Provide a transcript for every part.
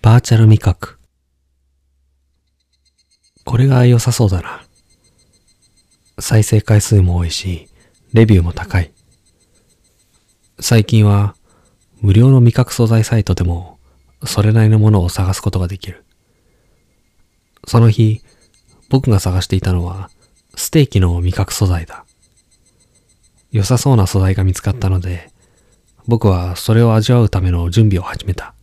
バーチャル味覚。これが良さそうだな。再生回数も多いし、レビューも高い。最近は、無料の味覚素材サイトでも、それなりのものを探すことができる。その日、僕が探していたのは、ステーキの味覚素材だ。良さそうな素材が見つかったので、僕はそれを味わうための準備を始めた。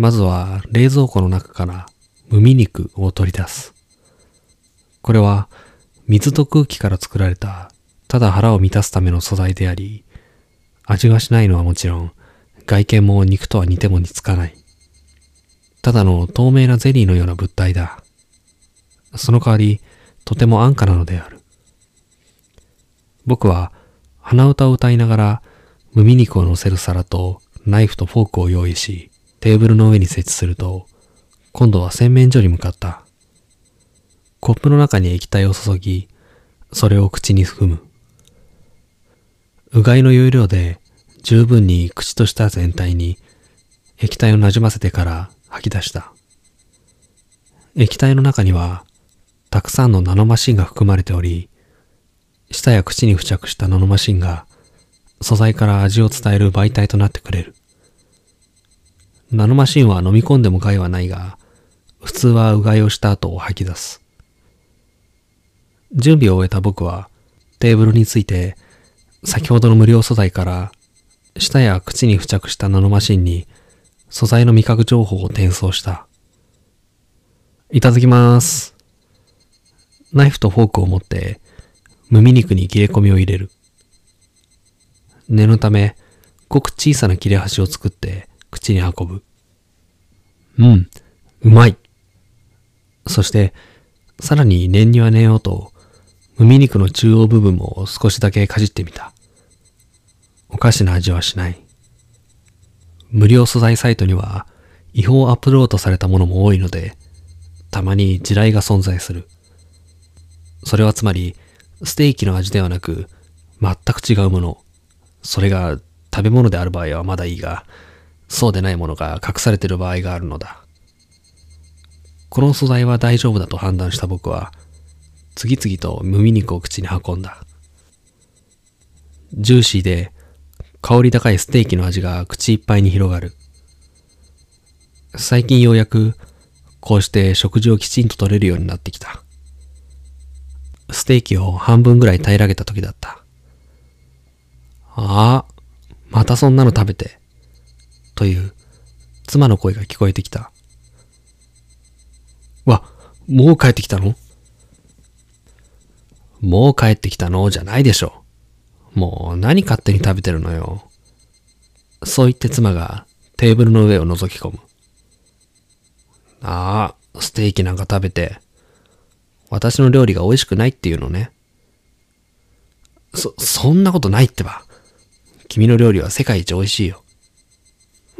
まずは冷蔵庫の中から無味肉を取り出す。これは水と空気から作られたただ腹を満たすための素材であり、味がしないのはもちろん外見も肉とは似ても似つかない。ただの透明なゼリーのような物体だ。その代わりとても安価なのである。僕は鼻歌を歌いながら無味肉を乗せる皿とナイフとフォークを用意し、テーブルの上に設置すると、今度は洗面所に向かった。コップの中に液体を注ぎ、それを口に含む。うがいの要領で十分に口と舌全体に液体をなじませてから吐き出した。液体の中にはたくさんのナノマシンが含まれており、舌や口に付着したナノマシンが素材から味を伝える媒体となってくれる。ナノマシンは飲み込んでも害はないが、普通はうがいをした後を吐き出す。準備を終えた僕はテーブルについて先ほどの無料素材から舌や口に付着したナノマシンに素材の味覚情報を転送した。いただきます。ナイフとフォークを持って無味肉に切れ込みを入れる。念のため、ごく小さな切れ端を作って口に運ぶ。うん、うまい。そして、さらに念には念をと、無味肉の中央部分も少しだけかじってみた。おかしな味はしない。無料素材サイトには違法アップロードされたものも多いので、たまに地雷が存在する。それはつまり、ステーキの味ではなく、全く違うもの。それが食べ物である場合はまだいいが、そうでないものが隠されている場合があるのだ。この素材は大丈夫だと判断した僕は、次々と無味肉を口に運んだ。ジューシーで香り高いステーキの味が口いっぱいに広がる。最近ようやくこうして食事をきちんと取れるようになってきた。ステーキを半分ぐらい平らげた時だった。ああ、またそんなの食べて。という妻の声が聞こえてきた。わ、もう帰ってきたの？もう帰ってきたの？じゃないでしょ。もう何勝手に食べてるのよ。そう言って妻がテーブルの上を覗き込む。ああ、ステーキなんか食べて、私の料理が美味しくないっていうのね。そ、そんなことないってば。君の料理は世界一美味しいよ。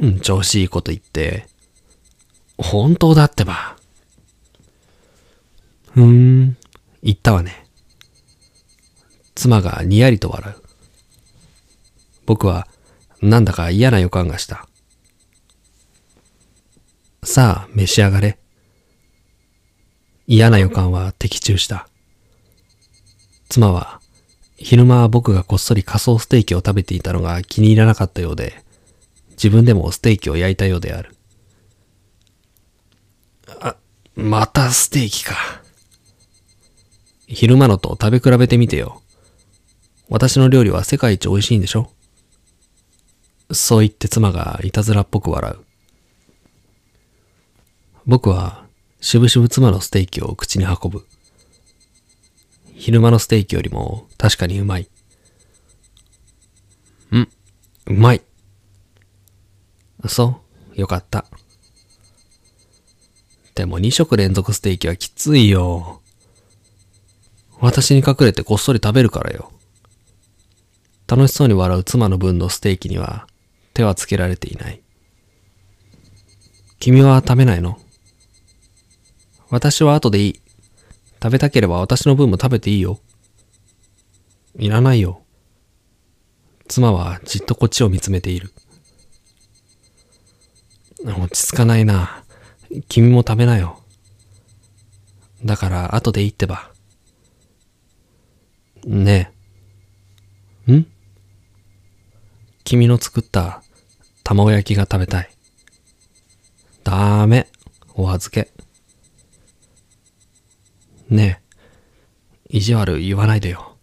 うん、調子いいこと言って。本当だってば。ふーん、言ったわね。妻がにやりと笑う。僕はなんだか嫌な予感がした。さあ、召し上がれ。嫌な予感は的中した。妻は昼間僕がこっそり仮想ステーキを食べていたのが気に入らなかったようで、自分でもステーキを焼いたようである。あ、またステーキか。昼間のと食べ比べてみてよ。私の料理は世界一美味しいんでしょそう言って妻がいたずらっぽく笑う。僕はしぶしぶ妻のステーキを口に運ぶ。昼間のステーキよりも確かにうまい。ん、うまい。そう、よかった。でも2食連続ステーキはきついよ。私に隠れてこっそり食べるからよ。楽しそうに笑う妻の分のステーキには手はつけられていない。君は食べないの？私は後でいい。食べたければ私の分も食べていいよ。いらないよ。妻はじっとこっちを見つめている。落ち着かないな。君も食べなよ。だから後でいいってば。ねえ。ん？君の作った卵焼きが食べたい。ダメ。お預け。ねえ。意地悪言わないでよ。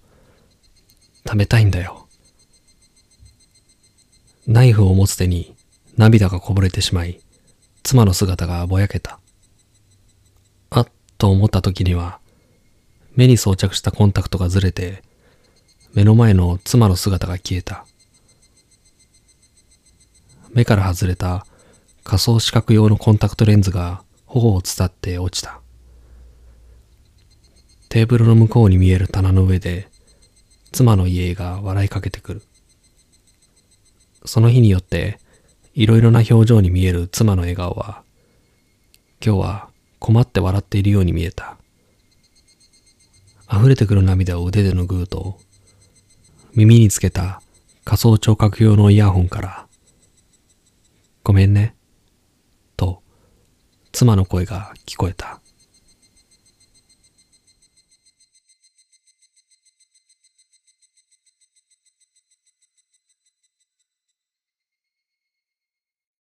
食べたいんだよ。ナイフを持つ手に涙がこぼれてしまい、妻の姿がぼやけた。あっと思った時には、目に装着したコンタクトがずれて、目の前の妻の姿が消えた。目から外れた仮想視覚用のコンタクトレンズが頬を伝って落ちた。テーブルの向こうに見える棚の上で、妻の家が笑いかけてくる。その日によって、いろいろな表情に見える妻の笑顔は、今日は困って笑っているように見えた。溢れてくる涙を腕で拭うと、耳につけた仮想聴覚用のイヤホンから、ごめんね、と妻の声が聞こえた。